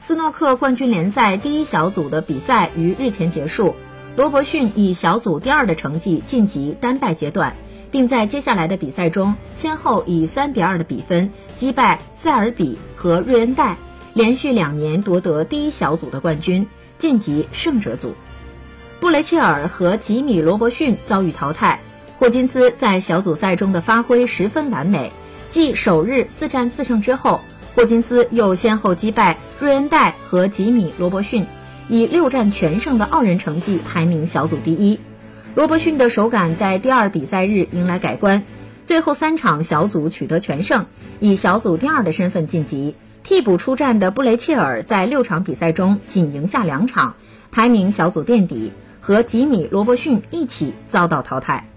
斯诺克冠军联赛第一小组的比赛于日前结束，罗伯逊以小组第二的成绩晋级单败阶段，并在接下来的比赛中先后以三比二的比分击败塞尔比和瑞恩戴，连续两年夺得第一小组的冠军，晋级胜者组。布雷切尔和吉米罗伯逊遭遇淘汰，霍金斯在小组赛中的发挥十分完美，继首日四战四胜之后。霍金斯又先后击败瑞恩戴和吉米罗伯逊，以六战全胜的傲人成绩排名小组第一。罗伯逊的手感在第二比赛日迎来改观，最后三场小组取得全胜，以小组第二的身份晋级。替补出战的布雷切尔在六场比赛中仅赢下两场，排名小组垫底，和吉米罗伯逊一起遭到淘汰。